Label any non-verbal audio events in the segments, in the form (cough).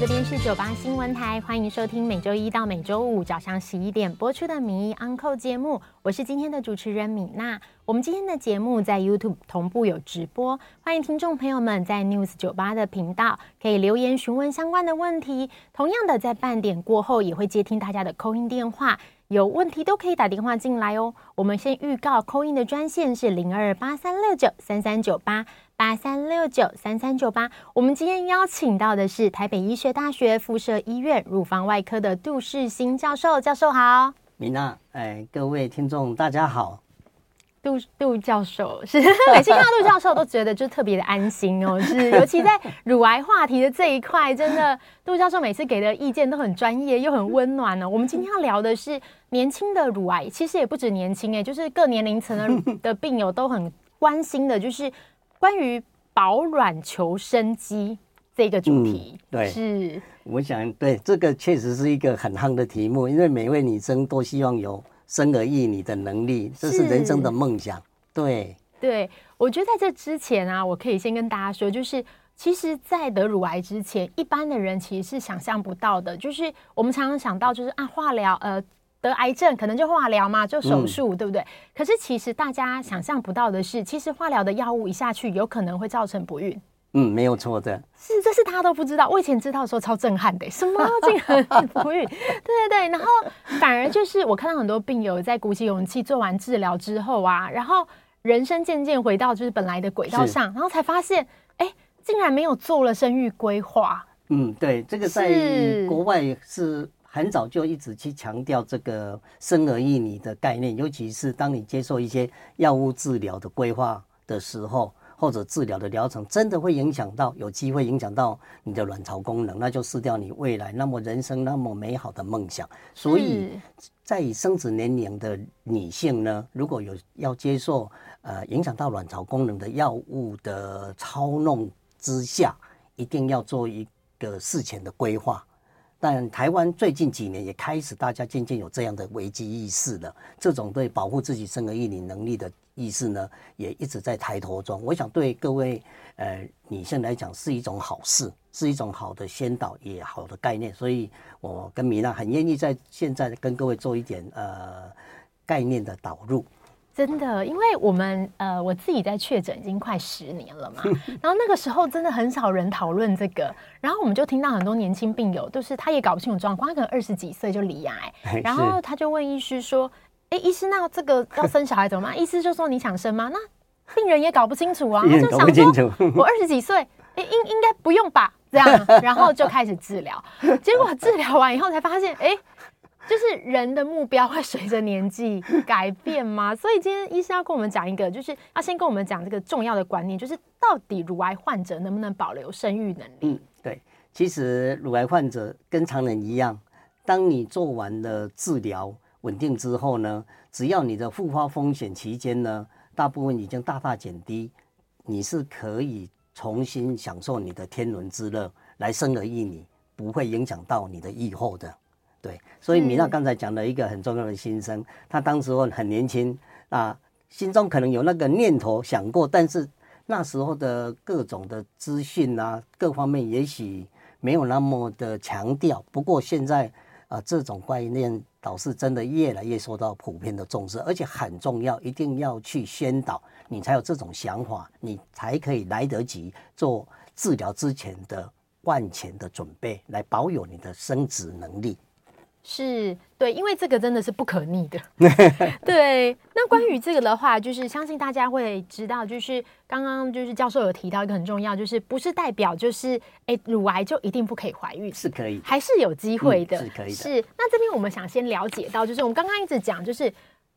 这边是九八新闻台，欢迎收听每周一到每周五早上十一点播出的《名医安扣》节目，我是今天的主持人米娜。我们今天的节目在 YouTube 同步有直播，欢迎听众朋友们在 News 九八的频道可以留言询问相关的问题。同样的，在半点过后也会接听大家的 call in 电话，有问题都可以打电话进来哦。我们先预告 call in 的专线是零二八三六九三三九八。八三六九三三九八，我们今天邀请到的是台北医学大学附设医院乳房外科的杜世新教授。教授好，米娜，哎，各位听众大家好。杜杜教授是 (laughs) 每次看到杜教授都觉得就特别的安心哦，(laughs) 是尤其在乳癌话题的这一块，真的杜教授每次给的意见都很专业又很温暖呢、哦。我们今天要聊的是年轻的乳癌，其实也不止年轻哎，就是各年龄层的 (laughs) 的病友都很关心的，就是。关于保卵求生机这个主题，嗯、对，是我想对这个确实是一个很夯的题目，因为每位女生都希望有生儿育女的能力，这是人生的梦想。对，对，我觉得在这之前啊，我可以先跟大家说，就是其实，在得乳癌之前，一般的人其实是想象不到的，就是我们常常想到就是啊，化疗，呃。得癌症可能就化疗嘛，就手术，嗯、对不对？可是其实大家想象不到的是，其实化疗的药物一下去，有可能会造成不孕。嗯，没有错的。是，这是大家都不知道。我以前知道的时候超震撼的，什么竟然不孕？(laughs) 对对对。然后反而就是我看到很多病友在鼓起勇气做完治疗之后啊，然后人生渐渐回到就是本来的轨道上，然后才发现，哎，竟然没有做了生育规划。嗯，对，这个在国外是。很早就一直去强调这个生儿育女的概念，尤其是当你接受一些药物治疗的规划的时候，或者治疗的疗程，真的会影响到，有机会影响到你的卵巢功能，那就失掉你未来那么人生那么美好的梦想。所以，在以生殖年龄的女性呢，如果有要接受呃影响到卵巢功能的药物的操弄之下，一定要做一个事前的规划。但台湾最近几年也开始，大家渐渐有这样的危机意识了。这种对保护自己生儿育女能力的意识呢，也一直在抬头中。我想对各位呃女性来讲是一种好事，是一种好的先导，也好的概念。所以我跟米娜很愿意在现在跟各位做一点呃概念的导入。真的，因为我们呃，我自己在确诊已经快十年了嘛，(laughs) 然后那个时候真的很少人讨论这个，然后我们就听到很多年轻病友，就是他也搞不清楚状况，他可能二十几岁就离癌，(laughs) 然后他就问医师说：“哎，医师，那这个要生小孩怎么办？” (laughs) 医师就说：“你想生吗？”那病人也搞不清楚啊，他就想说：“我二十几岁，哎，应应该不用吧？”这样，然后就开始治疗，结果治疗完以后才发现，哎。就是人的目标会随着年纪改变吗？(laughs) 所以今天医生要跟我们讲一个，就是要先跟我们讲这个重要的观念，就是到底乳癌患者能不能保留生育能力？嗯，对，其实乳癌患者跟常人一样，当你做完了治疗稳定之后呢，只要你的复发风险期间呢，大部分已经大大减低，你是可以重新享受你的天伦之乐，来生儿育女，不会影响到你的以后的。对，所以米娜刚才讲了一个很重要的心声，她当时候很年轻啊，心中可能有那个念头想过，但是那时候的各种的资讯啊，各方面也许没有那么的强调。不过现在啊，这种观念倒是真的越来越受到普遍的重视，而且很重要，一定要去宣导，你才有这种想法，你才可以来得及做治疗之前的万全的准备，来保有你的生殖能力。是对，因为这个真的是不可逆的。(laughs) 对，那关于这个的话，就是相信大家会知道，就是刚刚就是教授有提到一个很重要，就是不是代表就是哎乳癌就一定不可以怀孕，是可以，还是有机会的，嗯、是可以的。是，那这边我们想先了解到，就是我们刚刚一直讲，就是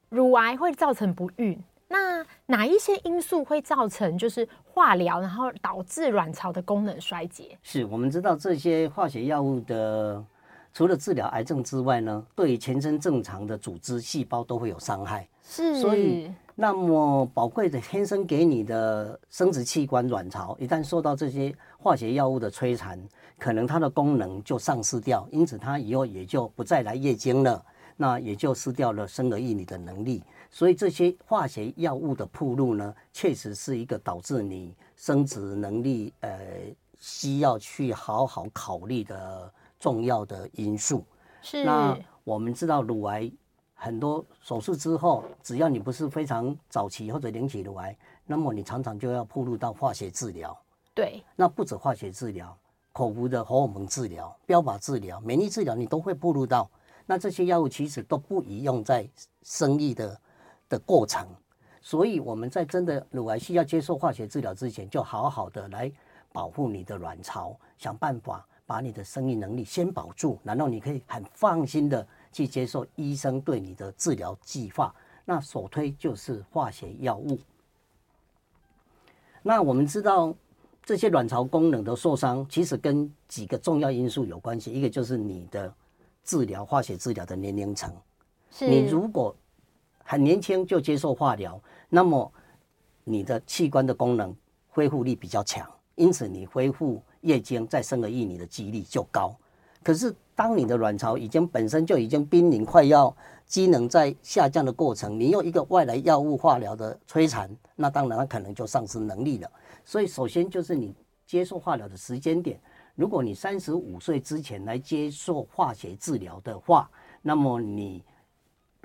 乳癌会造成不孕，那哪一些因素会造成就是化疗，然后导致卵巢的功能衰竭？是我们知道这些化学药物的。除了治疗癌症之外呢，对于全身正常的组织细胞都会有伤害。是，所以那么宝贵的天生给你的生殖器官卵巢，一旦受到这些化学药物的摧残，可能它的功能就丧失掉，因此它以后也就不再来月经了。那也就失掉了生儿育女的能力。所以这些化学药物的暴露呢，确实是一个导致你生殖能力呃需要去好好考虑的重要的因素。是。那我们知道乳癌很多手术之后，只要你不是非常早期或者零期乳癌，那么你常常就要步入到化学治疗。对。那不止化学治疗，口服的荷尔蒙治疗、标靶治疗、免疫治疗，你都会步入到。那这些药物其实都不宜用在生育的。的过程，所以我们在真的乳癌需要接受化学治疗之前，就好好的来保护你的卵巢，想办法把你的生育能力先保住，然后你可以很放心的去接受医生对你的治疗计划。那首推就是化学药物。那我们知道这些卵巢功能的受伤，其实跟几个重要因素有关系，一个就是你的治疗化学治疗的年龄层，是你如果。很年轻就接受化疗，那么你的器官的功能恢复力比较强，因此你恢复月经再生儿育女的几率就高。可是当你的卵巢已经本身就已经濒临快要机能在下降的过程，你用一个外来药物化疗的摧残，那当然它可能就丧失能力了。所以首先就是你接受化疗的时间点，如果你三十五岁之前来接受化学治疗的话，那么你。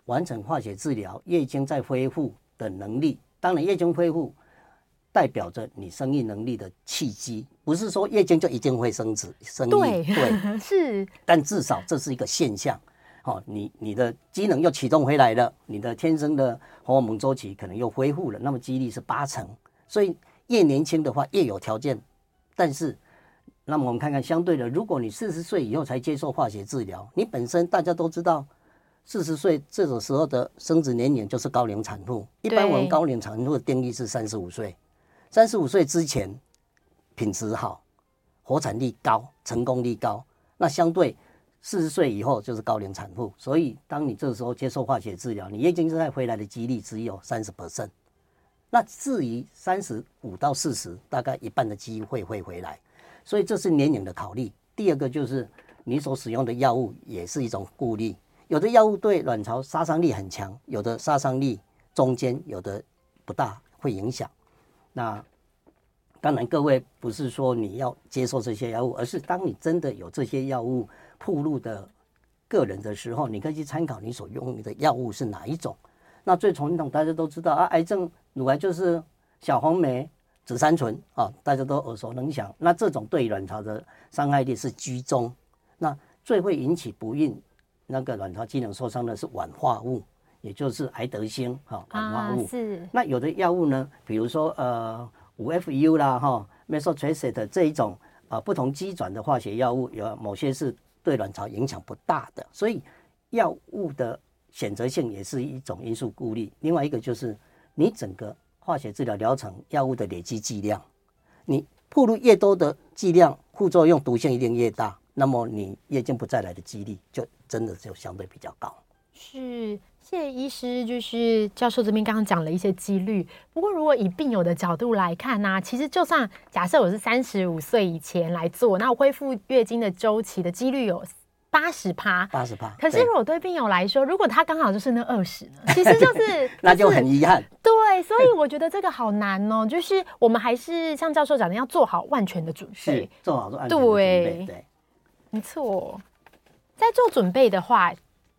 完成化学治疗，月经再恢复的能力，当然月经恢复代表着你生育能力的契机，不是说月经就一定会生子生育，对，对 (laughs) 是，但至少这是一个现象。哦，你你的机能又启动回来了，你的天生的荷尔蒙周期可能又恢复了，那么几率是八成。所以越年轻的话越有条件，但是那么我们看看相对的，如果你四十岁以后才接受化学治疗，你本身大家都知道。四十岁这种时候的生殖年龄就是高龄产妇。一般我们高龄产妇的定义是三十五岁，三十五岁之前品质好，活产率高，成功率高。那相对四十岁以后就是高龄产妇。所以当你这个时候接受化学治疗，你月经再回来的几率只有三十 percent。那至于三十五到四十，大概一半的机会会回来。所以这是年龄的考虑。第二个就是你所使用的药物也是一种顾虑。有的药物对卵巢杀伤力很强，有的杀伤力中间，有的不大会影响。那当然，各位不是说你要接受这些药物，而是当你真的有这些药物暴露的个人的时候，你可以去参考你所用的药物是哪一种。那最传统大家都知道啊，癌症乳癌就是小红梅、紫杉醇啊，大家都耳熟能详。那这种对卵巢的伤害力是居中。那最会引起不孕。那个卵巢机能受伤的是烷化物，也就是癌德星哈，氧化物。是。那有的药物呢，比如说呃五 FU 啦哈，methotrexate 这一种啊、呃、不同基转的化学药物，有某些是对卵巢影响不大的，所以药物的选择性也是一种因素顾虑。另外一个就是你整个化学治疗疗程药物的累积剂量，你暴露越多的剂量，副作用毒性一定越大。那么你月经不再来的几率就真的就相对比较高。是，谢谢医师，就是教授这边刚刚讲了一些几率。不过如果以病友的角度来看呢、啊，其实就算假设我是三十五岁以前来做，那我恢复月经的周期的几率有八十趴，八十趴。可是如果对病友来说，如果他刚好就是那二十呢，其实就是 (laughs) 那就很遗憾。对，所以我觉得这个好难哦。就是我们还是像教授讲的，要做好万全的准备，是做好做安全的准备，对。对没错，在做准备的话，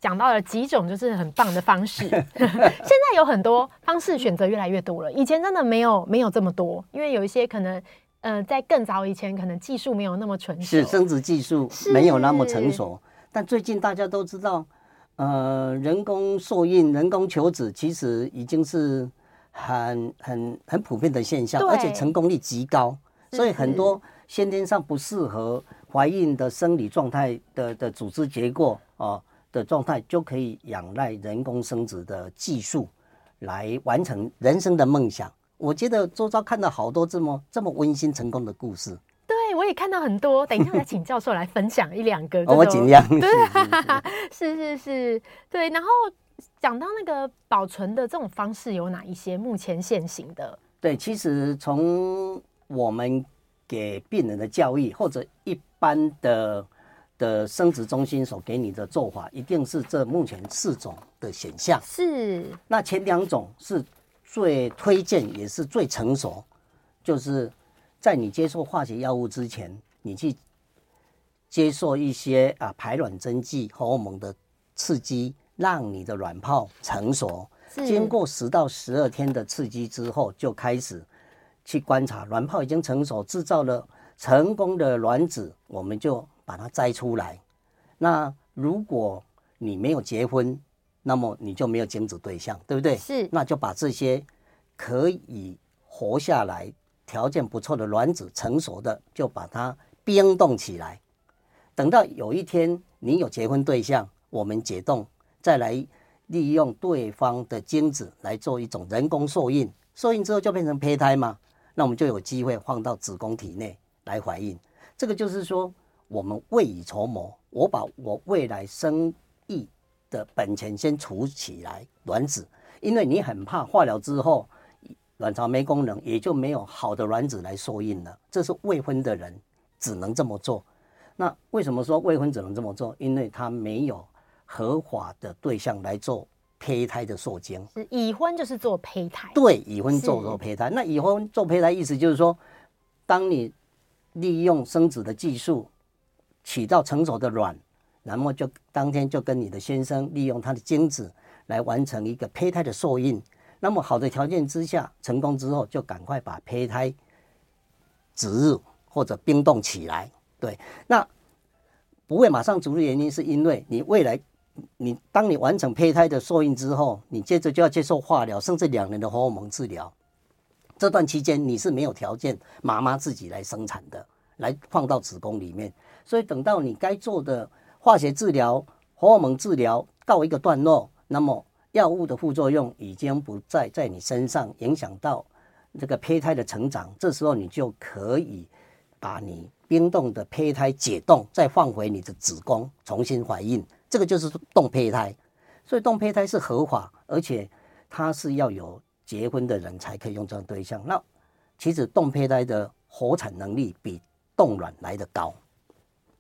讲到了几种就是很棒的方式。(laughs) 现在有很多方式选择越来越多了，以前真的没有没有这么多，因为有一些可能，呃，在更早以前，可能技术没有那么纯熟，是生殖技术没有那么成熟。但最近大家都知道，呃，人工受孕、人工求子其实已经是很很很普遍的现象，而且成功率极高，所以很多先天上不适合。怀孕的生理状态的的组织结构啊的状态，就可以仰赖人工生殖的技术来完成人生的梦想。我觉得周遭看到好多这么这么温馨成功的故事。对，我也看到很多。等一下来请教授来分享一两个。我尽量。对，是是 (laughs) 是，对。然后讲到那个保存的这种方式有哪一些？目前现行的？对，其实从我们给病人的教育或者一般的的生殖中心所给你的做法，一定是这目前四种的选项。是，那前两种是最推荐，也是最成熟，就是在你接受化学药物之前，你去接受一些啊排卵针剂、荷尔蒙的刺激，让你的卵泡成熟。经过十到十二天的刺激之后，就开始去观察卵泡已经成熟，制造了成功的卵子，我们就把它摘出来。那如果你没有结婚，那么你就没有精子对象，对不对？是。那就把这些可以活下来、条件不错的卵子成熟的，就把它冰冻起来。等到有一天你有结婚对象，我们解冻再来。利用对方的精子来做一种人工受孕，受孕之后就变成胚胎嘛，那我们就有机会放到子宫体内来怀孕。这个就是说，我们未雨绸缪，我把我未来生意的本钱先储起来，卵子，因为你很怕化疗之后卵巢没功能，也就没有好的卵子来受孕了。这是未婚的人只能这么做。那为什么说未婚只能这么做？因为他没有。合法的对象来做胚胎的受精，是已婚就是做胚胎。对，已婚做做胚胎。那已婚做胚胎意思就是说，当你利用生殖的技术取到成熟的卵，然后就当天就跟你的先生利用他的精子来完成一个胚胎的受孕。那么好的条件之下，成功之后就赶快把胚胎植入或者冰冻起来。对，那不会马上植入的原因是因为你未来。你当你完成胚胎的受孕之后，你接着就要接受化疗，甚至两年的荷尔蒙治疗。这段期间你是没有条件妈妈自己来生产的，来放到子宫里面。所以等到你该做的化学治疗、荷尔蒙治疗告一个段落，那么药物的副作用已经不再在你身上影响到这个胚胎的成长。这时候你就可以把你冰冻的胚胎解冻，再放回你的子宫，重新怀孕。这个就是冻胚胎，所以冻胚胎是合法，而且它是要有结婚的人才可以用这种对象。那其实冻胚胎的活产能力比冻卵来得高。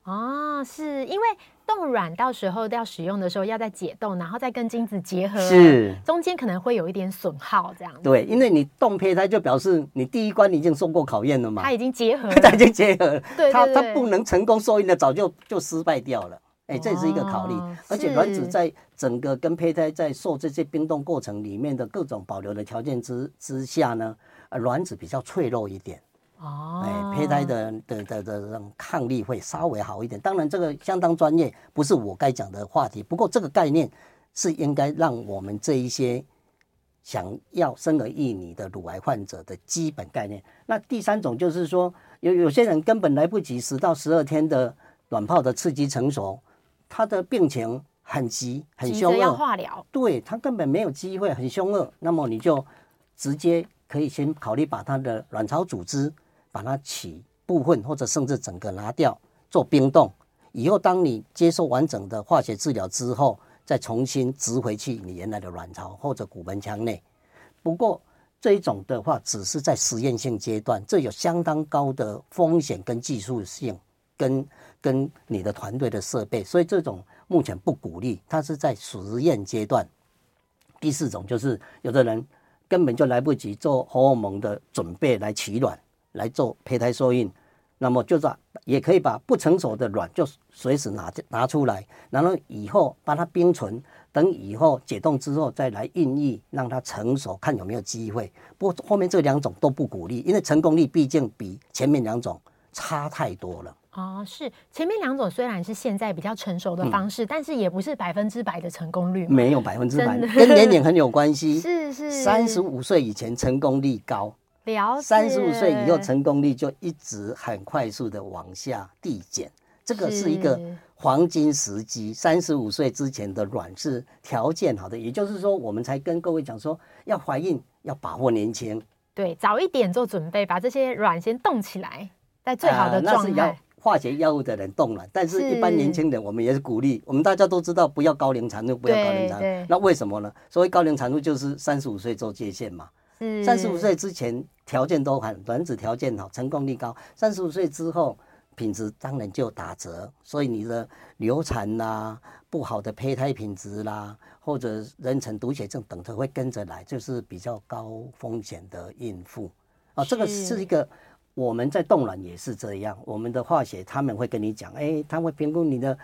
哦，是因为冻卵到时候要使用的时候要再解冻，然后再跟精子结合，是中间可能会有一点损耗这样子。对，因为你冻胚胎就表示你第一关你已经受过考验了嘛，它已经结合 (laughs) 了，它已经结合了，对，它它不能成功受孕的早就就失败掉了。哎，这是一个考虑，哦、而且卵子在整个跟胚胎在受这些冰冻过程里面的各种保留的条件之之下呢，呃，卵子比较脆弱一点。哦，哎，胚胎的的的的这种抗力会稍微好一点。当然，这个相当专业，不是我该讲的话题。不过，这个概念是应该让我们这一些想要生儿育女的乳癌患者的基本概念。那第三种就是说，有有些人根本来不及十到十二天的卵泡的刺激成熟。他的病情很急，很凶恶，要化疗。对，他根本没有机会，很凶恶。那么你就直接可以先考虑把他的卵巢组织把它取部分，或者甚至整个拿掉，做冰冻。以后当你接受完整的化学治疗之后，再重新植回去你原来的卵巢或者骨盆腔内。不过这一种的话，只是在实验性阶段，这有相当高的风险跟技术性跟。跟你的团队的设备，所以这种目前不鼓励，它是在实验阶段。第四种就是有的人根本就来不及做荷尔蒙的准备来取卵，来做胚胎受孕，那么就是也可以把不成熟的卵就随时拿拿出来，然后以后把它冰存，等以后解冻之后再来孕育，让它成熟，看有没有机会。不过后面这两种都不鼓励，因为成功率毕竟比前面两种差太多了。哦，是前面两种虽然是现在比较成熟的方式，嗯、但是也不是百分之百的成功率。没有百分之百，跟年龄很有关系。(laughs) 是是，三十五岁以前成功率高，了解。三十五岁以后成功率就一直很快速的往下递减，这个是一个黄金时机。三十五岁之前的卵是条件好的，也就是说，我们才跟各位讲说，要怀孕要把握年轻，对，早一点做准备，把这些卵先冻起来，在最好的状态。呃化学药物的人冻卵，但是一般年轻人，我们也是鼓励。我们大家都知道，不要高龄产妇，不要高龄产妇。那为什么呢？所谓高龄产妇就是三十五岁做界限嘛。三十五岁之前条件都很，卵子条件好，成功率高。三十五岁之后，品质当然就打折，所以你的流产啦、不好的胚胎品质啦，或者妊娠毒血症等的会跟着来，就是比较高风险的孕妇啊。这个是一个我们在冻卵也是这样，我们的化学他们会跟你讲，哎，他会评估你的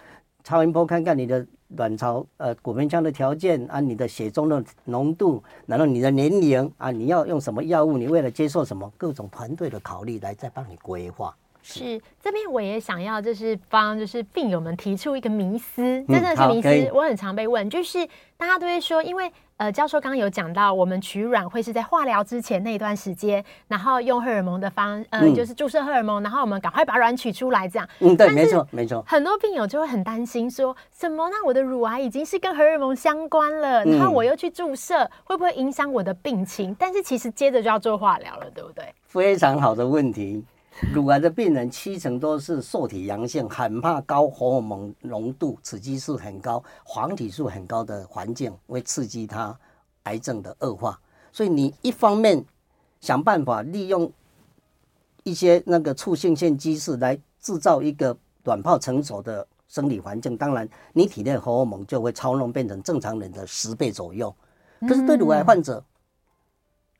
超音波看看你的卵巢呃骨盆腔的条件啊，你的血中的浓度，然后你的年龄啊，你要用什么药物，你为了接受什么各种团队的考虑来再帮你规划。是这边我也想要，就是帮就是病友们提出一个迷思，真的是迷思。我很常被问，就是大家都会说，因为呃教授刚刚有讲到，我们取卵会是在化疗之前那一段时间，然后用荷尔蒙的方呃就是注射荷尔蒙，然后我们赶快把卵取出来这样。嗯，对，没错没错。很多病友就会很担心说，什么？那我的乳癌已经是跟荷尔蒙相关了，然后我又去注射，会不会影响我的病情？但是其实接着就要做化疗了，对不对？非常好的问题。(laughs) 乳癌的病人七成都是受体阳性，很怕高荷尔蒙浓度、雌激素很高、黄体素很高的环境会刺激他癌症的恶化。所以你一方面想办法利用一些那个促性腺激素来制造一个卵泡成熟的生理环境，当然你体内荷尔蒙就会超弄变成正常人的十倍左右。可是对乳癌患者，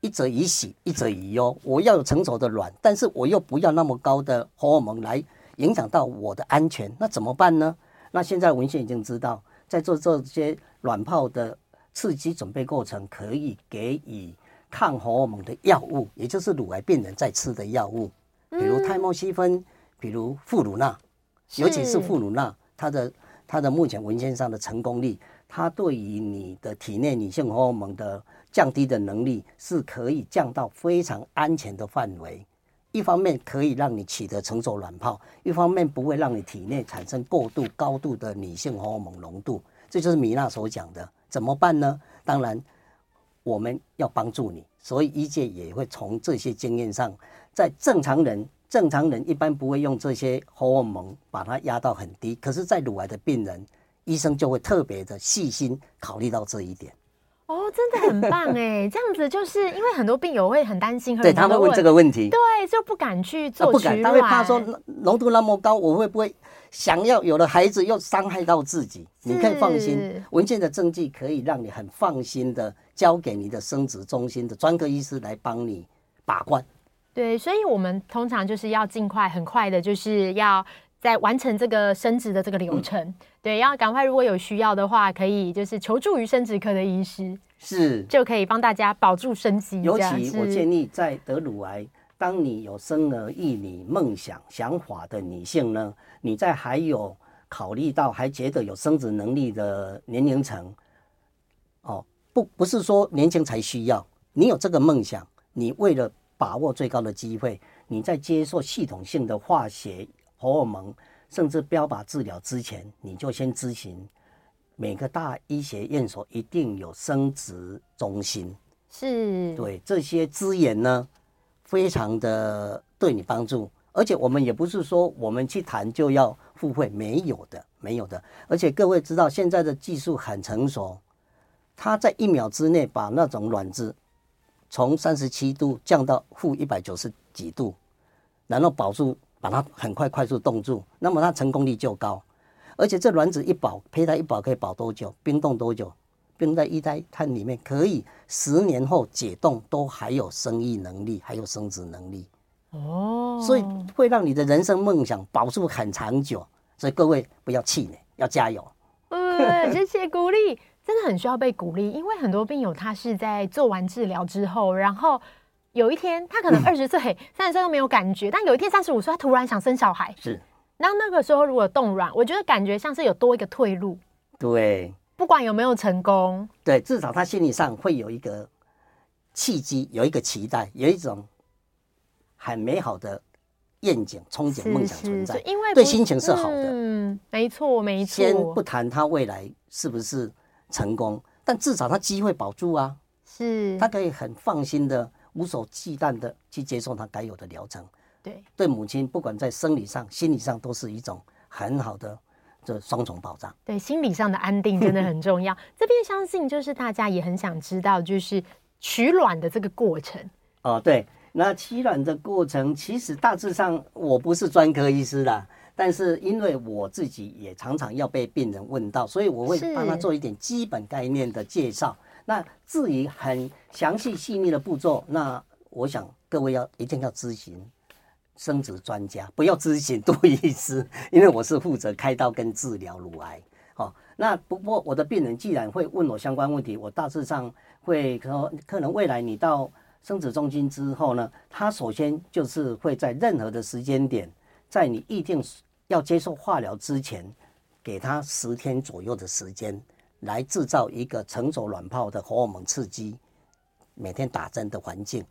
一则以喜，一则以忧。我要有成熟的卵，但是我又不要那么高的荷尔蒙来影响到我的安全，那怎么办呢？那现在文献已经知道，在做这些卵泡的刺激准备过程，可以给予抗荷尔蒙的药物，也就是乳癌病人在吃的药物，比如泰莫西芬，比如富乳钠，尤其是富乳钠，它的它的目前文献上的成功率，它对于你的体内女性荷尔蒙的降低的能力是可以降到非常安全的范围，一方面可以让你取得成熟卵泡，一方面不会让你体内产生过度高度的女性荷尔蒙浓度。这就是米娜所讲的，怎么办呢？当然，我们要帮助你，所以医界也会从这些经验上，在正常人，正常人一般不会用这些荷尔蒙把它压到很低，可是，在乳癌的病人，医生就会特别的细心考虑到这一点。哦，真的很棒哎！(laughs) 这样子就是因为很多病友会很担心，对，他会问这个问题，对，就不敢去做不敢，他会怕说浓度那么高，我会不会想要有了孩子又伤害到自己？你可以放心，文件的证据可以让你很放心的交给你的生殖中心的专科医师来帮你把关。对，所以我们通常就是要尽快、很快的，就是要。在完成这个生殖的这个流程，嗯、对，要赶快。如果有需要的话，可以就是求助于生殖科的医师，是就可以帮大家保住生机。尤其我建议，在得乳癌，当你有生儿育女梦想想法的女性呢，你在还有考虑到还觉得有生殖能力的年龄层，哦，不不是说年轻才需要，你有这个梦想，你为了把握最高的机会，你在接受系统性的化学。荷尔蒙甚至标靶治疗之前，你就先咨询每个大医学院所一定有生殖中心，是对这些资源呢，非常的对你帮助。而且我们也不是说我们去谈就要付费，没有的，没有的。而且各位知道现在的技术很成熟，它在一秒之内把那种卵子从三十七度降到负一百九十几度，然后保住。把它很快快速冻住，那么它成功率就高，而且这卵子一保，胚胎一保可以保多久？冰冻多久？冰在一胎它里面，可以十年后解冻都还有生育能力，还有生殖能力。哦，所以会让你的人生梦想保住很长久。所以各位不要气馁，要加油。嗯，谢谢鼓励，真的很需要被鼓励，因为很多病友他是在做完治疗之后，然后。有一天，他可能二十岁、三十岁都没有感觉，但有一天三十五岁，他突然想生小孩。是，然后那个时候如果冻卵，我觉得感觉像是有多一个退路。对，不管有没有成功，对，至少他心理上会有一个契机，有一个期待，有一种很美好的愿景、憧憬、梦想存在。因为对心情是好的。嗯，没错，没错。先不谈他未来是不是成功，但至少他机会保住啊。是，他可以很放心的。无所忌惮的去接受他该有的疗程，对，对母亲不管在生理上、心理上都是一种很好的这双重保障。对，心理上的安定真的很重要。(laughs) 这边相信就是大家也很想知道，就是取卵的这个过程。哦，对，那取卵的过程，其实大致上我不是专科医师啦，但是因为我自己也常常要被病人问到，所以我会帮他做一点基本概念的介绍。那至于很详细细腻的步骤，那我想各位要一定要咨询生殖专家，不要咨询杜医师，因为我是负责开刀跟治疗乳癌。哦，那不过我的病人既然会问我相关问题，我大致上会说，可能未来你到。生殖中心之后呢，他首先就是会在任何的时间点，在你预定要接受化疗之前，给他十天左右的时间，来制造一个成熟卵泡的荷尔蒙刺激，每天打针的环境，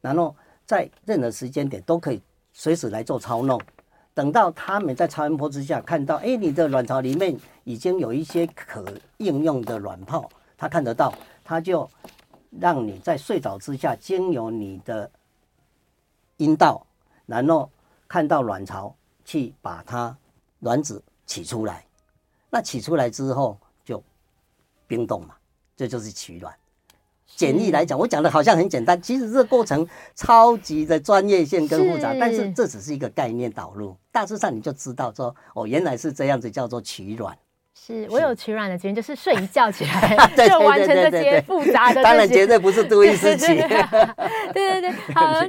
然后在任何时间点都可以随时来做操弄。等到他们在超音波之下看到，哎，你的卵巢里面已经有一些可应用的卵泡，他看得到，他就。让你在睡着之下，经由你的阴道，然后看到卵巢，去把它卵子取出来。那取出来之后冰冻嘛，这就是取卵。简易来讲，我讲的好像很简单，其实这个过程超级的专业性跟复杂。但是这只是一个概念导入，大致上你就知道说，哦，原来是这样子，叫做取卵。是我有取卵的经验，就是睡一觉起来 (laughs) (laughs) 就完成这些复杂的。当然绝对不是杜医师取。对对 (laughs) 对，好，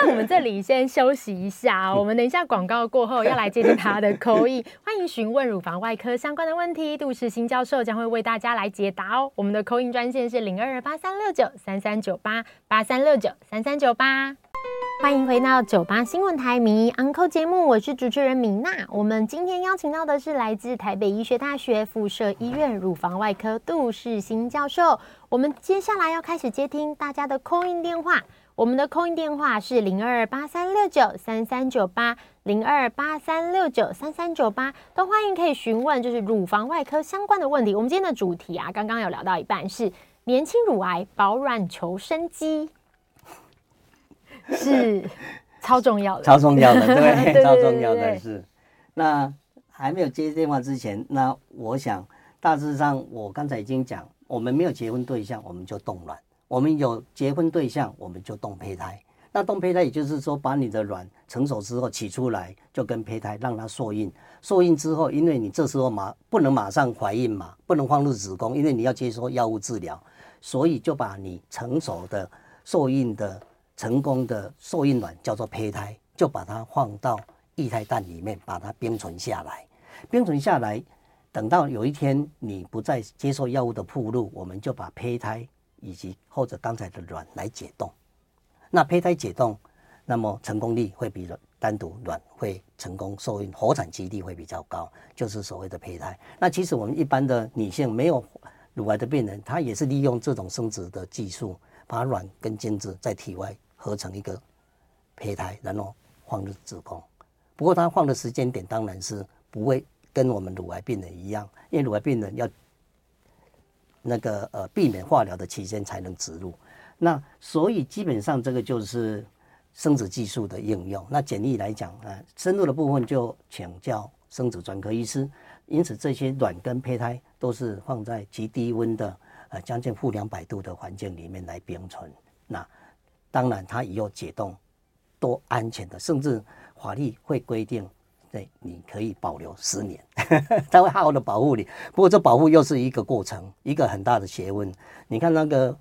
那我们这里先休息一下，我们等一下广告过后要来接听他的 call in，欢迎询问乳房外科相关的问题，杜世新教授将会为大家来解答哦。我们的 call in 专线是零二二八三六九三三九八八三六九三三九八。欢迎回到九八新闻台名医 Uncle 节目，我是主持人米娜。我们今天邀请到的是来自台北医学大学附设医院乳房外科杜世新教授。我们接下来要开始接听大家的空音电话，我们的空音电话是零二八三六九三三九八零二八三六九三三九八，都欢迎可以询问就是乳房外科相关的问题。我们今天的主题啊，刚刚有聊到一半是年轻乳癌保卵求生机。是超重要的，超重要的，对，(laughs) 超重要的是。那还没有接电话之前，那我想大致上，我刚才已经讲，我们没有结婚对象，我们就冻卵；我们有结婚对象，我们就冻胚胎。那冻胚胎也就是说，把你的卵成熟之后取出来，就跟胚胎让它受孕。受孕之后，因为你这时候马不能马上怀孕嘛，不能放入子宫，因为你要接受药物治疗，所以就把你成熟的受孕的。成功的受孕卵叫做胚胎，就把它放到液态氮里面，把它冰存下来。冰存下来，等到有一天你不再接受药物的铺路，我们就把胚胎以及或者刚才的卵来解冻。那胚胎解冻，那么成功率会比单独卵会成功受孕，活产几率会比较高，就是所谓的胚胎。那其实我们一般的女性没有乳癌的病人，她也是利用这种生殖的技术，把卵跟精子在体外。合成一个胚胎，然后放入子宫。不过，它放的时间点当然是不会跟我们乳癌病人一样，因为乳癌病人要那个呃避免化疗的期间才能植入。那所以基本上这个就是生殖技术的应用。那简易来讲啊，深入的部分就请教生殖专科医师。因此，这些卵跟胚胎都是放在极低温的呃将近负两百度的环境里面来冰存。那当然，它以后解冻都安全的，甚至法律会规定，对，你可以保留十年，(laughs) 它会好好的保护你。不过这保护又是一个过程，一个很大的学问。你看那个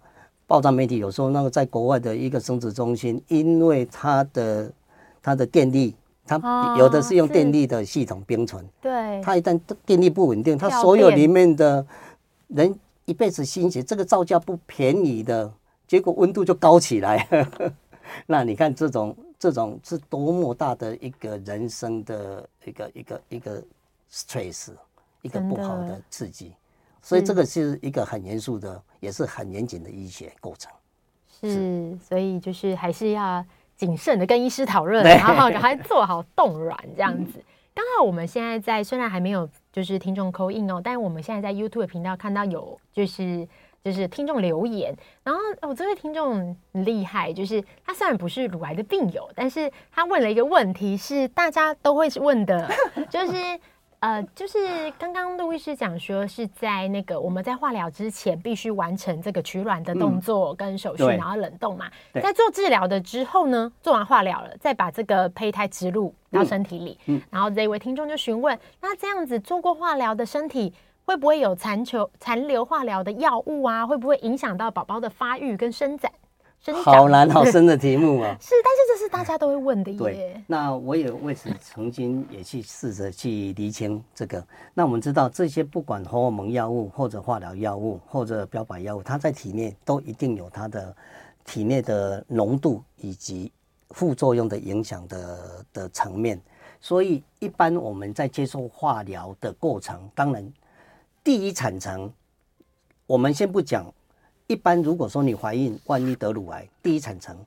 报章媒体有时候那个在国外的一个生殖中心，因为它的它的电力，它有的是用电力的系统冰存，对，它一旦电力不稳定，它所有里面的人一辈子心血，这个造价不便宜的。结果温度就高起来 (laughs) 那你看这种这种是多么大的一个人生的一个一个一个 stress，一个不好的刺激，所以这个是一个很严肃的，也是很严谨的医学构成。是，所以就是还是要谨慎的跟医师讨论，(laughs) 然后赶快做好冻卵这样子。(laughs) 刚好我们现在在虽然还没有就是听众 call in 哦，但是我们现在在 YouTube 频道看到有就是。就是听众留言，然后我、哦、这位听众很厉害，就是他虽然不是乳癌的病友，但是他问了一个问题，是大家都会问的，就是呃，就是刚刚陆医师讲说，是在那个我们在化疗之前必须完成这个取卵的动作跟手续，嗯、然后冷冻嘛。在做治疗的之后呢，做完化疗了，再把这个胚胎植入到身体里。嗯嗯、然后这位听众就询问：那这样子做过化疗的身体会不会有残留残留化疗的药物啊？会不会影响到宝宝的发育跟生长？好难好深的题目啊！(laughs) 是，但是这是大家都会问的耶。(laughs) 对，那我也为此曾经也去试着去厘清这个。那我们知道这些不管荷尔蒙药物或者化疗药物或者标靶药物，它在体内都一定有它的体内的浓度以及副作用的影响的的层面。所以一般我们在接受化疗的过程，当然第一产程，我们先不讲。一般如果说你怀孕，万一得乳癌，第一产程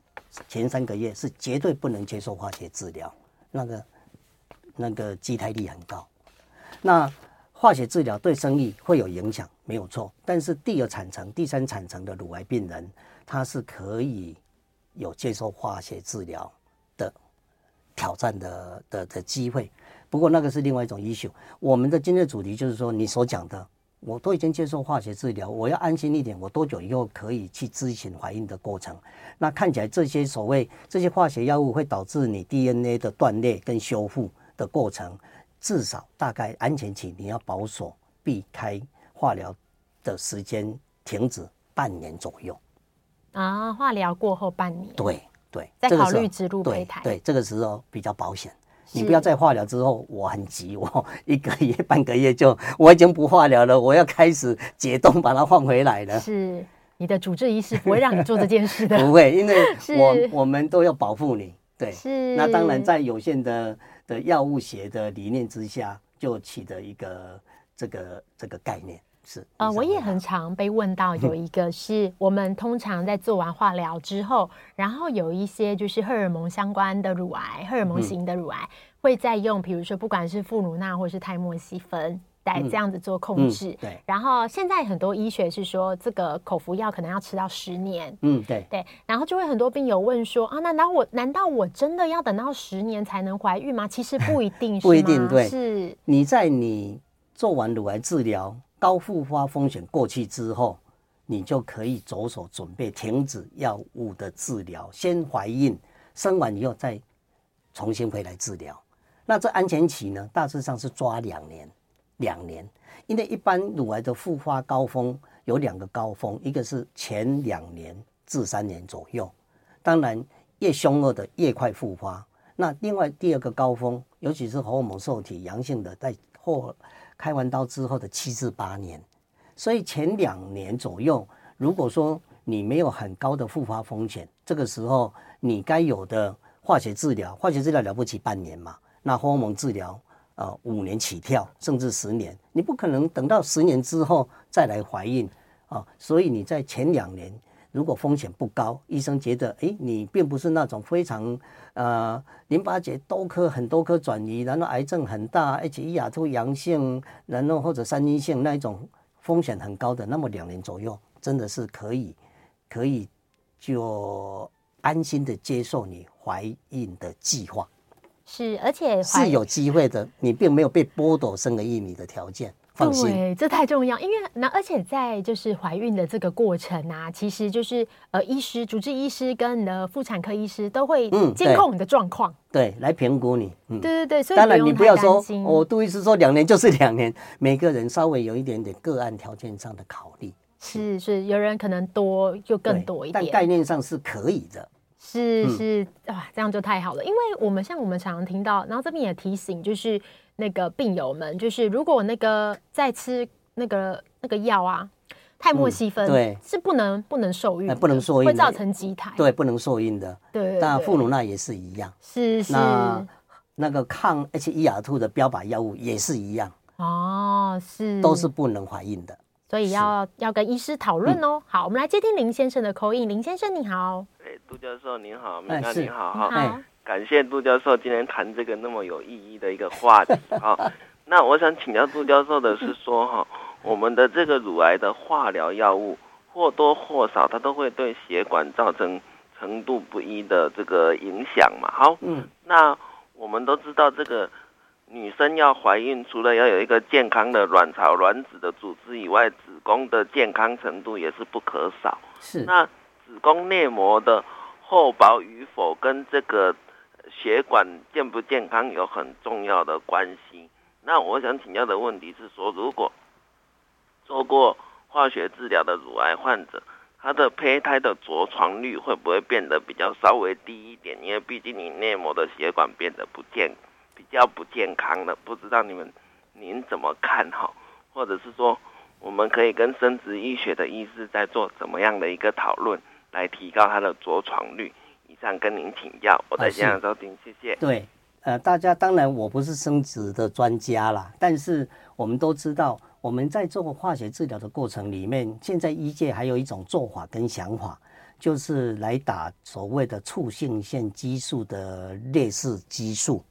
前三个月是绝对不能接受化学治疗，那个那个畸胎率很高。那化学治疗对生育会有影响，没有错。但是第二产程、第三产程的乳癌病人，他是可以有接受化学治疗的挑战的的的机会。不过那个是另外一种 issue。我们的今日主题就是说你所讲的。我都已经接受化学治疗，我要安心一点。我多久以后可以去咨询怀孕的过程？那看起来这些所谓这些化学药物会导致你 DNA 的断裂跟修复的过程，至少大概安全期你要保守避开化疗的时间停止半年左右。啊，化疗过后半年？对对，在考虑植入胚胎。对，这个时候比较保险。你不要再化疗之后，我很急，(laughs) 我一个月半个月就我已经不化疗了，我要开始解冻把它换回来了。是你的主治医师不会让你做这件事的，(laughs) 不会，因为 (laughs) 我我们都要保护你。对，是。那当然，在有限的的药物学的理念之下，就起的一个这个这个概念。是呃，我也很常被问到，有 (laughs) 一个是我们通常在做完化疗之后，然后有一些就是荷尔蒙相关的乳癌，荷尔蒙型的乳癌，会再用，比如说不管是富乳那或是泰莫西芬来这样子做控制。对。然后现在很多医学是说，这个口服药可能要吃到十年。嗯，对对。然后就会很多病友问说啊，那难道我难道我真的要等到十年才能怀孕吗？其实不一定，(laughs) 是吗？不一定，对。是你在你做完乳癌治疗。高复发风险过去之后，你就可以着手准备停止药物的治疗，先怀孕，生完以后再重新回来治疗。那这安全期呢，大致上是抓两年，两年。因为一般乳癌的复发高峰有两个高峰，一个是前两年至三年左右，当然越凶恶的越快复发。那另外第二个高峰，尤其是荷尔蒙受体阳性的，在后。开完刀之后的七至八年，所以前两年左右，如果说你没有很高的复发风险，这个时候你该有的化学治疗，化学治疗了不起半年嘛，那荷尔蒙治疗啊五年起跳，甚至十年，你不可能等到十年之后再来怀孕啊，所以你在前两年。如果风险不高，医生觉得，哎，你并不是那种非常，呃，淋巴结多颗很多颗转移，然后癌症很大，H 一亚突阳性，然后或者三阴性那一种风险很高的，那么两年左右真的是可以，可以就安心的接受你怀孕的计划。是，而且是有机会的，你并没有被剥夺生个一米的条件。对，这太重要，因为那而且在就是怀孕的这个过程啊，其实就是呃，医师、主治医师跟你的妇产科医师都会监控你的状况，嗯、对，来评估你。嗯，对对对，所以当然你不要说，我杜医师说两年就是两年，每个人稍微有一点点个案条件上的考虑。是是，有人可能多就更多一点，但概念上是可以的。是是，哇，这样就太好了，因为我们像我们常常听到，然后这边也提醒就是。那个病友们，就是如果那个在吃那个那个药啊，泰莫西芬，对，是不能不能受孕，不能受孕，会造成畸胎，对，不能受孕的。对，那富乳那也是一样，是是。那那个抗 HER2 的标靶药物也是一样，哦，是，都是不能怀孕的，所以要要跟医师讨论哦。好，我们来接听林先生的 call in，林先生你好，哎，杜教授您好，明娜你好，好。感谢杜教授今天谈这个那么有意义的一个话题哈。(laughs) 那我想请教杜教授的是说哈，我们的这个乳癌的化疗药物或多或少它都会对血管造成程度不一的这个影响嘛？好，嗯，那我们都知道这个女生要怀孕，除了要有一个健康的卵巢、卵子的组织以外，子宫的健康程度也是不可少。是。那子宫内膜的厚薄与否，跟这个血管健不健康有很重要的关系。那我想请教的问题是说，如果做过化学治疗的乳癌患者，他的胚胎的着床率会不会变得比较稍微低一点？因为毕竟你内膜的血管变得不健康。比较不健康的，不知道你们您怎么看哈？或者是说，我们可以跟生殖医学的医师在做怎么样的一个讨论，来提高他的着床率？以上跟您请教，我在现场收听，谢谢。对，呃，大家当然我不是生殖的专家啦，但是我们都知道，我们在做化学治疗的过程里面，现在医界还有一种做法跟想法，就是来打所谓的促性腺激素的类似激素。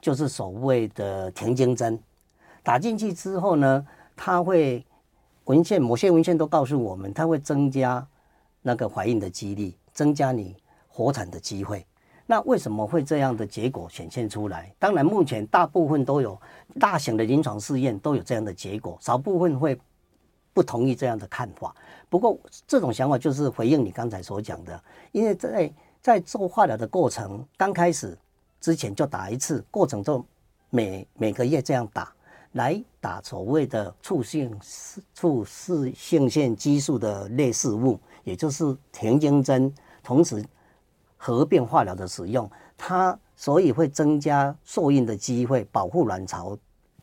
就是所谓的停经针，打进去之后呢，它会文献某些文献都告诉我们，它会增加那个怀孕的几率，增加你活产的机会。那为什么会这样的结果显现出来？当然，目前大部分都有大型的临床试验都有这样的结果，少部分会不同意这样的看法。不过，这种想法就是回应你刚才所讲的，因为在在做化疗的过程刚开始。之前就打一次，过程中每每个月这样打，来打所谓的促性促性腺激素的类似物，也就是停经针，同时合并化疗的使用，它所以会增加受孕的机会，保护卵巢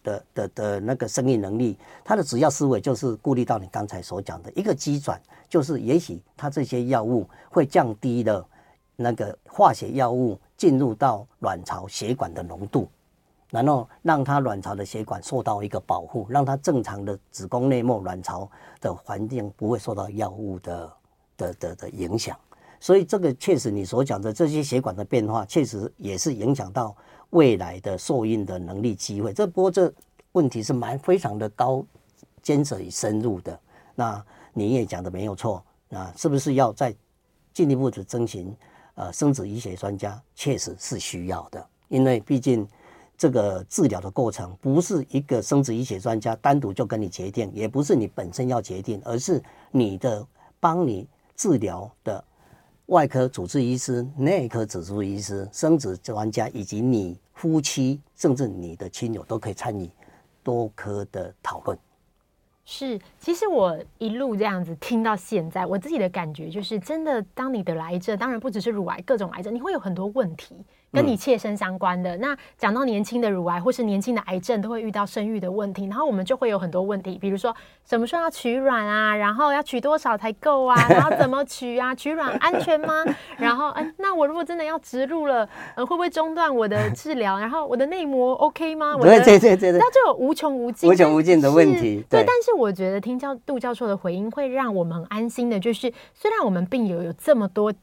的的的那个生育能力。它的主要思维就是顾虑到你刚才所讲的一个机转，就是也许它这些药物会降低了那个化学药物。进入到卵巢血管的浓度，然后让它卵巢的血管受到一个保护，让它正常的子宫内膜卵巢的环境不会受到药物的的的的影响。所以这个确实你所讲的这些血管的变化，确实也是影响到未来的受孕的能力机会。这不过这问题是蛮非常的高艰涩与深入的。那你也讲的没有错，那是不是要再进一步的征询？呃，生殖医学专家确实是需要的，因为毕竟这个治疗的过程不是一个生殖医学专家单独就跟你决定，也不是你本身要决定，而是你的帮你治疗的外科主治医师、内科主治医师、生殖专家以及你夫妻，甚至你的亲友都可以参与多科的讨论。是，其实我一路这样子听到现在，我自己的感觉就是，真的，当你得癌症，当然不只是乳癌，各种癌症，你会有很多问题。跟你切身相关的。那讲到年轻的乳癌或是年轻的癌症，都会遇到生育的问题，然后我们就会有很多问题，比如说什么时候要取卵啊，然后要取多少才够啊，然后怎么取啊，取卵安全吗？然后，嗯，那我如果真的要植入了，呃，会不会中断我的治疗？然后我的内膜 OK 吗？我的对对对对对，那就有无穷无尽、无穷无尽的问题。对，但是我觉得听教杜教授的回应会让我们很安心的，就是虽然我们病友有这么多。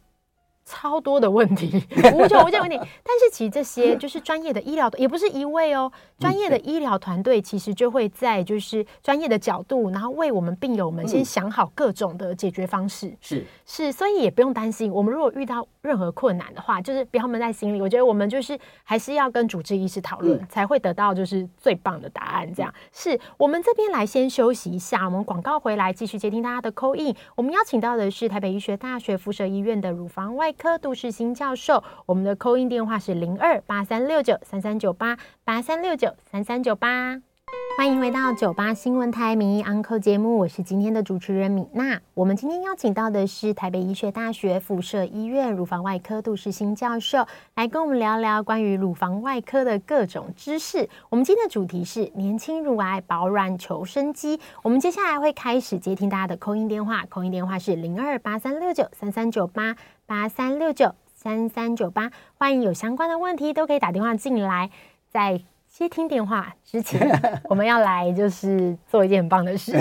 超多的问题，(laughs) 无穷无尽问题。但是其实这些 (laughs) 就是专业的医疗，也不是一位哦。专业的医疗团队其实就会在就是专业的角度，然后为我们病友们先想好各种的解决方式。是是，所以也不用担心。我们如果遇到任何困难的话，就是不要闷在心里。我觉得我们就是还是要跟主治医师讨论，才会得到就是最棒的答案。这样是我们这边来先休息一下，我们广告回来继续接听大家的 call in。我们邀请到的是台北医学大学附设医院的乳房外科杜世新教授，我们的 call in 电话是零二八三六九三三九八八三六九三三九八。欢迎回到九八新闻台名医 Uncle 节目，我是今天的主持人米娜。我们今天邀请到的是台北医学大学附设医院乳房外科杜世新教授，来跟我们聊聊关于乳房外科的各种知识。我们今天的主题是年轻乳癌保卵求生机。我们接下来会开始接听大家的扣音电话扣音电话是零二八三六九三三九八八三六九三三九八。欢迎有相关的问题都可以打电话进来，在。接听电话之前，(laughs) 我们要来就是做一件很棒的事，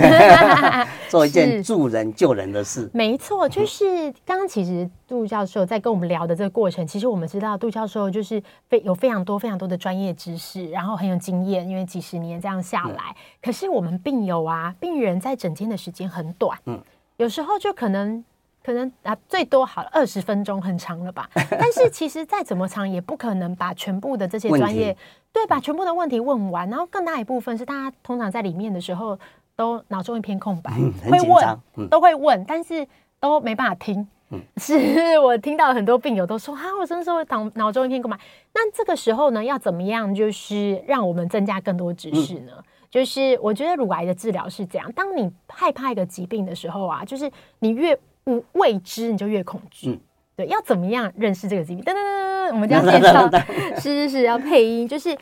(laughs) 做一件助人救人的事。没错，就是刚刚其实杜教授在跟我们聊的这个过程，其实我们知道杜教授就是非有非常多非常多的专业知识，然后很有经验，因为几十年这样下来。可是我们病友啊，病人在诊间的时间很短，嗯，有时候就可能。可能啊最多好了二十分钟，很长了吧？(laughs) 但是其实再怎么长，也不可能把全部的这些专业对，把全部的问题问完。然后更大一部分是大家通常在里面的时候都脑中一片空白，嗯、会问、嗯、都会问，但是都没办法听。嗯、(laughs) 是我听到很多病友都说啊，我真的是会脑脑中一片空白。那这个时候呢，要怎么样就是让我们增加更多知识呢？嗯、就是我觉得乳癌的治疗是这样：当你害怕一个疾病的时候啊，就是你越未知，你就越恐惧。嗯、对，要怎么样认识这个疾病？噔噔噔噔，我们就要介绍，是是是，要配音，就是。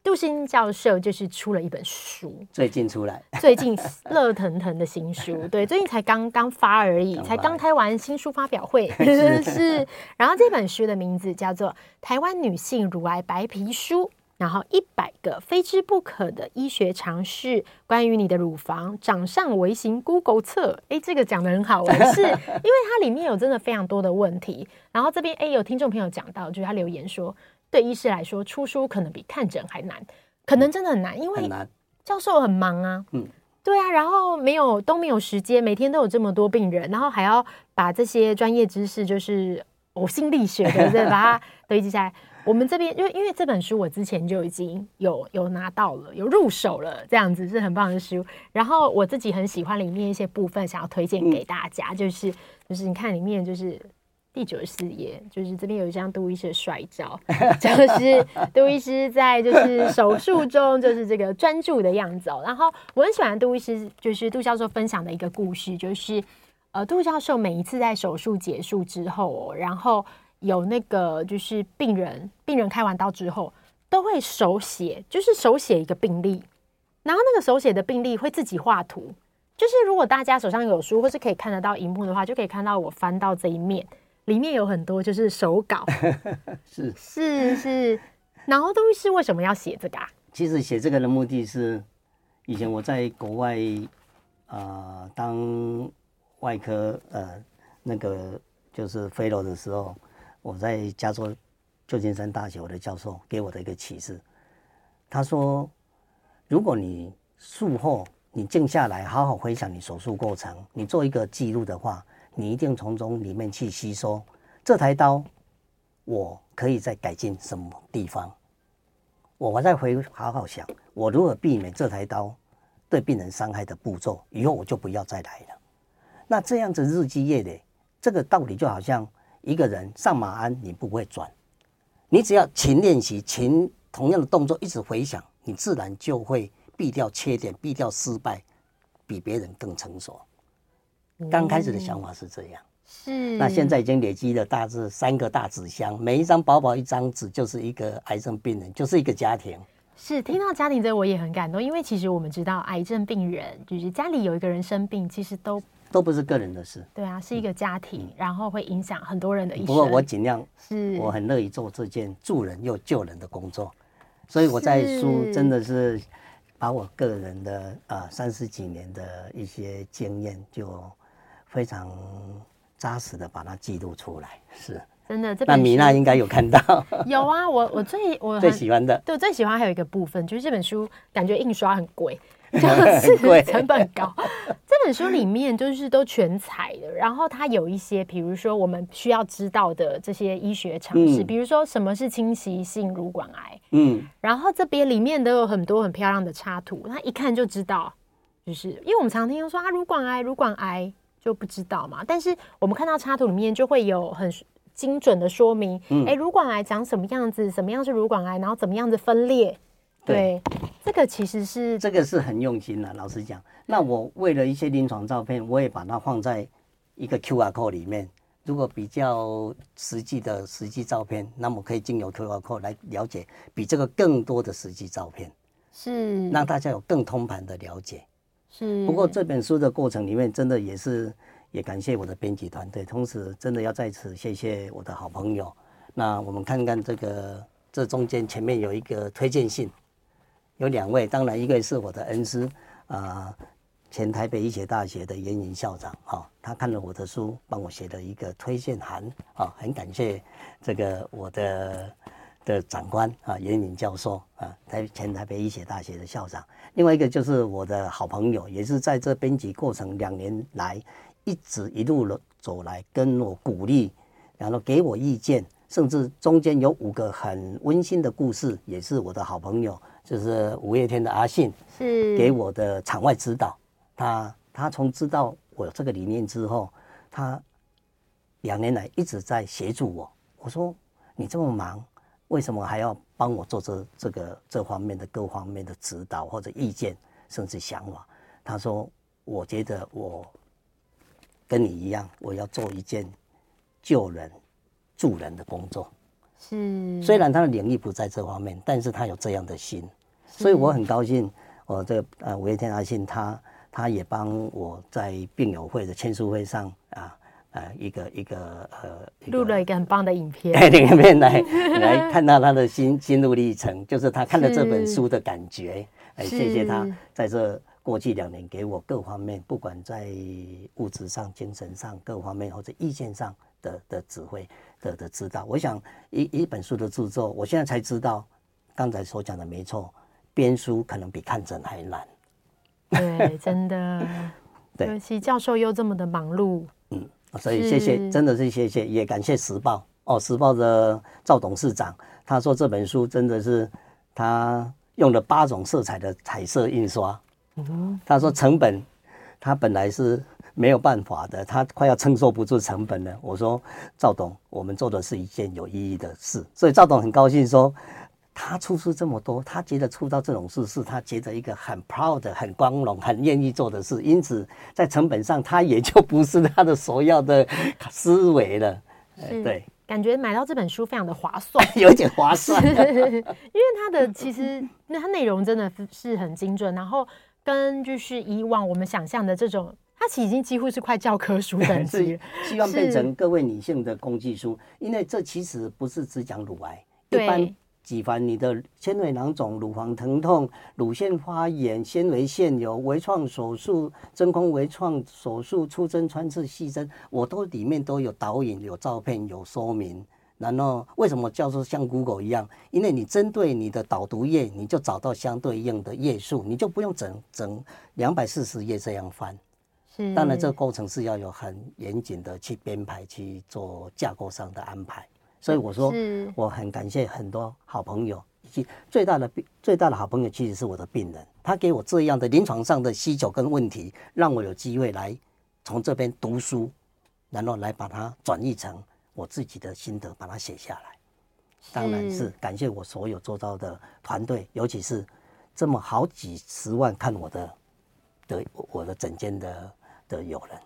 杜欣教授就是出了一本书，最近出来，最近热腾腾的新书，(laughs) 对，最近才刚刚发而已，才刚开完新书发表会，是，(laughs) 是。然后这本书的名字叫做《台湾女性乳癌白皮书》，然后一百个非知不可的医学常识，关于你的乳房掌上微型 Google 册，哎，这个讲的很好，是 (laughs) 因为它里面有真的非常多的问题。然后这边哎，有听众朋友讲到，就是他留言说。对医师来说，出书可能比看诊还难，可能真的很难，因为教授很忙啊。嗯，对啊，然后没有都没有时间，每天都有这么多病人，然后还要把这些专业知识，就是呕心沥血的，对，(laughs) 把它堆积下来。我们这边，因为因为这本书我之前就已经有有拿到了，有入手了，这样子是很棒的书。然后我自己很喜欢里面一些部分，想要推荐给大家，嗯、就是就是你看里面就是。第九十四页，就是这边有一张杜医师的帅照，(laughs) 就是杜医师在就是手术中就是这个专注的样子哦。然后我很喜欢杜医师，就是杜教授分享的一个故事，就是呃，杜教授每一次在手术结束之后，然后有那个就是病人，病人开完刀之后都会手写，就是手写一个病历，然后那个手写的病历会自己画图，就是如果大家手上有书或是可以看得到荧幕的话，就可以看到我翻到这一面。里面有很多就是手稿，是是是，然后杜医师为什么要写这个啊？其实写这个的目的是，以前我在国外啊、呃、当外科呃那个就是 fellow 的时候，我在加州旧金山大学我的教授给我的一个启示，他说，如果你术后你静下来好好回想你手术过程，你做一个记录的话。你一定从中里面去吸收这台刀，我可以再改进什么地方？我再回好好想，我如何避免这台刀对病人伤害的步骤，以后我就不要再来了。那这样子日积月累，这个道理就好像一个人上马鞍，你不会转，你只要勤练习，勤同样的动作一直回想，你自然就会避掉缺点，避掉失败，比别人更成熟。刚开始的想法是这样，是。那现在已经累积了大致三个大纸箱，每一张薄薄一张纸就是一个癌症病人，就是一个家庭。是，听到家庭这我也很感动，因为其实我们知道癌症病人就是家里有一个人生病，其实都都不是个人的事。对啊，是一个家庭，嗯、然后会影响很多人的一生。不过我尽量是，我很乐意做这件助人又救人的工作，所以我在书真的是把我个人的啊三十几年的一些经验就。非常扎实的把它记录出来，是真的。这那米娜应该有看到，(laughs) 有啊。我我最我 (laughs) 最喜欢的，对，我最喜欢还有一个部分，就是这本书感觉印刷很贵，(laughs) 就是成本高。(laughs) 这本书里面就是都全彩的，然后它有一些，比如说我们需要知道的这些医学常识，嗯、比如说什么是侵袭性乳管癌，嗯，然后这边里面都有很多很漂亮的插图，它一看就知道，就是因为我们常听说啊，乳管癌，乳管癌。就不知道嘛，但是我们看到插图里面就会有很精准的说明，哎、嗯，乳管癌长什么样子，什么样是乳管癌，然后怎么样子分裂。对，这个其实是这个是很用心的。老实讲，那我为了一些临床照片，我也把它放在一个 QR code 里面。如果比较实际的实际照片，那么可以经由 QR code 来了解比这个更多的实际照片，是让大家有更通盘的了解。是，不过这本书的过程里面，真的也是也感谢我的编辑团队，同时真的要在此谢谢我的好朋友。那我们看看这个这中间前面有一个推荐信，有两位，当然一个是我的恩师啊、呃，前台北医学大学的严颖校长啊、哦，他看了我的书，帮我写了一个推荐函啊、哦，很感谢这个我的。的长官啊，严敏教授啊，台前台北医学大学的校长。另外一个就是我的好朋友，也是在这编辑过程两年来一直一路走来跟我鼓励，然后给我意见，甚至中间有五个很温馨的故事，也是我的好朋友，就是五月天的阿信，是给我的场外指导。他他从知道我有这个理念之后，他两年来一直在协助我。我说你这么忙，为什么还要帮我做这这个这方面的各方面的指导或者意见，甚至想法？他说，我觉得我跟你一样，我要做一件救人助人的工作。是，虽然他的领域不在这方面，但是他有这样的心，所以我很高兴。我这个呃五月天阿信他他也帮我在病友会的签书会上啊。呃，一个一个呃，录了一个很棒的影片，(laughs) 影片来 (laughs) 来看到他的心心路历程，就是他看了这本书的感觉。哎，谢谢他在这过去两年给我各方面，不管在物质上、精神上各方面或者意见上的的指挥的的指导。我想一一本书的制作，我现在才知道，刚才所讲的没错，编书可能比看诊还难。(laughs) 对，真的。(laughs) 对，尤其教授又这么的忙碌。嗯。所以谢谢，真的是谢谢，也感谢时报哦。时报的赵董事长他说这本书真的是他用了八种色彩的彩色印刷。嗯，他说成本他本来是没有办法的，他快要承受不住成本了。我说赵董，我们做的是一件有意义的事，所以赵董很高兴说。他出书这么多，他觉得出到这种事是他觉得一个很 proud、很光荣、很愿意做的事，因此在成本上他也就不是他的首要的思维了。对，感觉买到这本书非常的划算，(laughs) 有点划算，因为它的其实那它内容真的是很精准，然后跟就是以往我们想象的这种，它其实已经几乎是快教科书等级，(laughs) 希望变成各位女性的工具书，因为这其实不是只讲乳癌，一般。举凡你的纤维囊肿、乳房疼痛、乳腺发炎、纤维腺瘤、微创手术、真空微创手术、出针穿刺细针，我都里面都有导引、有照片、有说明。然后为什么叫做像 Google 一样？因为你针对你的导读页，你就找到相对应的页数，你就不用整整两百四十页这样翻。是，当然这个过程是要有很严谨的去编排、去做架构上的安排。所以我说，我很感谢很多好朋友，以及最大的病最大的好朋友其实是我的病人，他给我这样的临床上的需求跟问题，让我有机会来从这边读书，然后来把它转译成我自己的心得，把它写下来。当然是感谢我所有做到的团队，尤其是这么好几十万看我的的我的整间的的友人。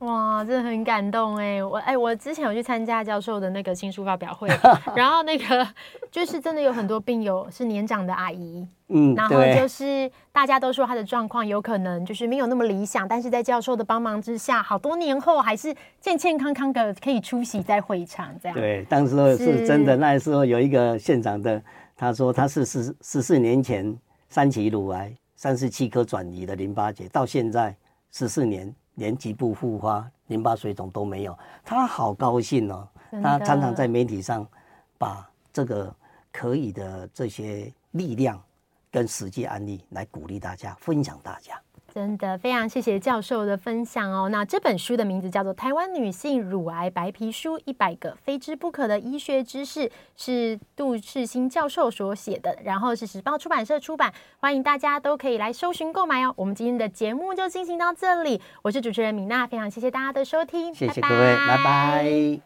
哇，真的很感动哎！我哎，我之前有去参加教授的那个新书发表会，(laughs) 然后那个就是真的有很多病友是年长的阿姨，嗯，然后就是大家都说他的状况有可能就是没有那么理想，但是在教授的帮忙之下，好多年后还是健健康康的可以出席在会场这样。对，当时是真的，那时候有一个现场的，他说他是十十四年前三期乳癌，三十七颗转移的淋巴结，到现在十四年。连局部复发、淋巴水肿都没有，他好高兴哦！他常常在媒体上把这个可以的这些力量跟实际案例来鼓励大家，分享大家。真的非常谢谢教授的分享哦。那这本书的名字叫做《台湾女性乳癌白皮书：一百个非知不可的医学知识》，是杜世新教授所写的，然后是时报出版社出版，欢迎大家都可以来搜寻购买哦。我们今天的节目就进行到这里，我是主持人米娜，非常谢谢大家的收听，谢谢各位，拜拜。拜拜。